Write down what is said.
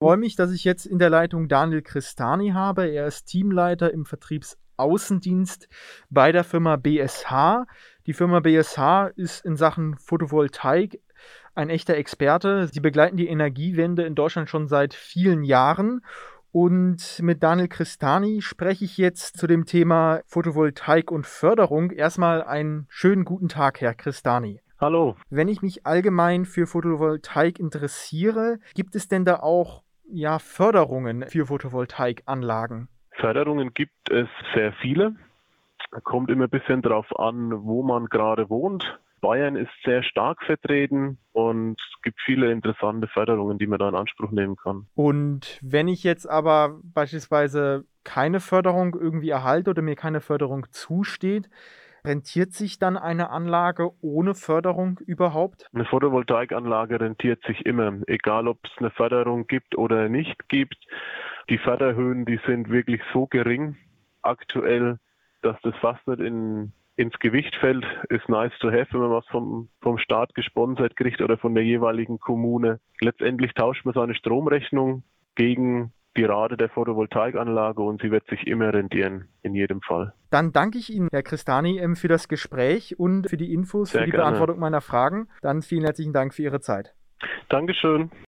freue mich, dass ich jetzt in der Leitung Daniel Christani habe. Er ist Teamleiter im Vertriebsaußendienst bei der Firma BSH. Die Firma BSH ist in Sachen Photovoltaik ein echter Experte. Sie begleiten die Energiewende in Deutschland schon seit vielen Jahren. Und mit Daniel Christani spreche ich jetzt zu dem Thema Photovoltaik und Förderung. Erstmal einen schönen guten Tag, Herr Christani. Hallo. Wenn ich mich allgemein für Photovoltaik interessiere, gibt es denn da auch ja, Förderungen für Photovoltaikanlagen? Förderungen gibt es sehr viele. Kommt immer ein bisschen darauf an, wo man gerade wohnt. Bayern ist sehr stark vertreten und es gibt viele interessante Förderungen, die man da in Anspruch nehmen kann. Und wenn ich jetzt aber beispielsweise keine Förderung irgendwie erhalte oder mir keine Förderung zusteht, Rentiert sich dann eine Anlage ohne Förderung überhaupt? Eine Photovoltaikanlage rentiert sich immer, egal ob es eine Förderung gibt oder nicht gibt. Die Förderhöhen, die sind wirklich so gering aktuell, dass das fast nicht in, ins Gewicht fällt. Ist nice to have, wenn man was vom, vom Staat gesponsert kriegt oder von der jeweiligen Kommune. Letztendlich tauscht man seine Stromrechnung gegen die Rate der Photovoltaikanlage und sie wird sich immer rentieren, in jedem Fall. Dann danke ich Ihnen, Herr Christani, ähm, für das Gespräch und für die Infos, Sehr für die gerne. Beantwortung meiner Fragen. Dann vielen herzlichen Dank für Ihre Zeit. Dankeschön.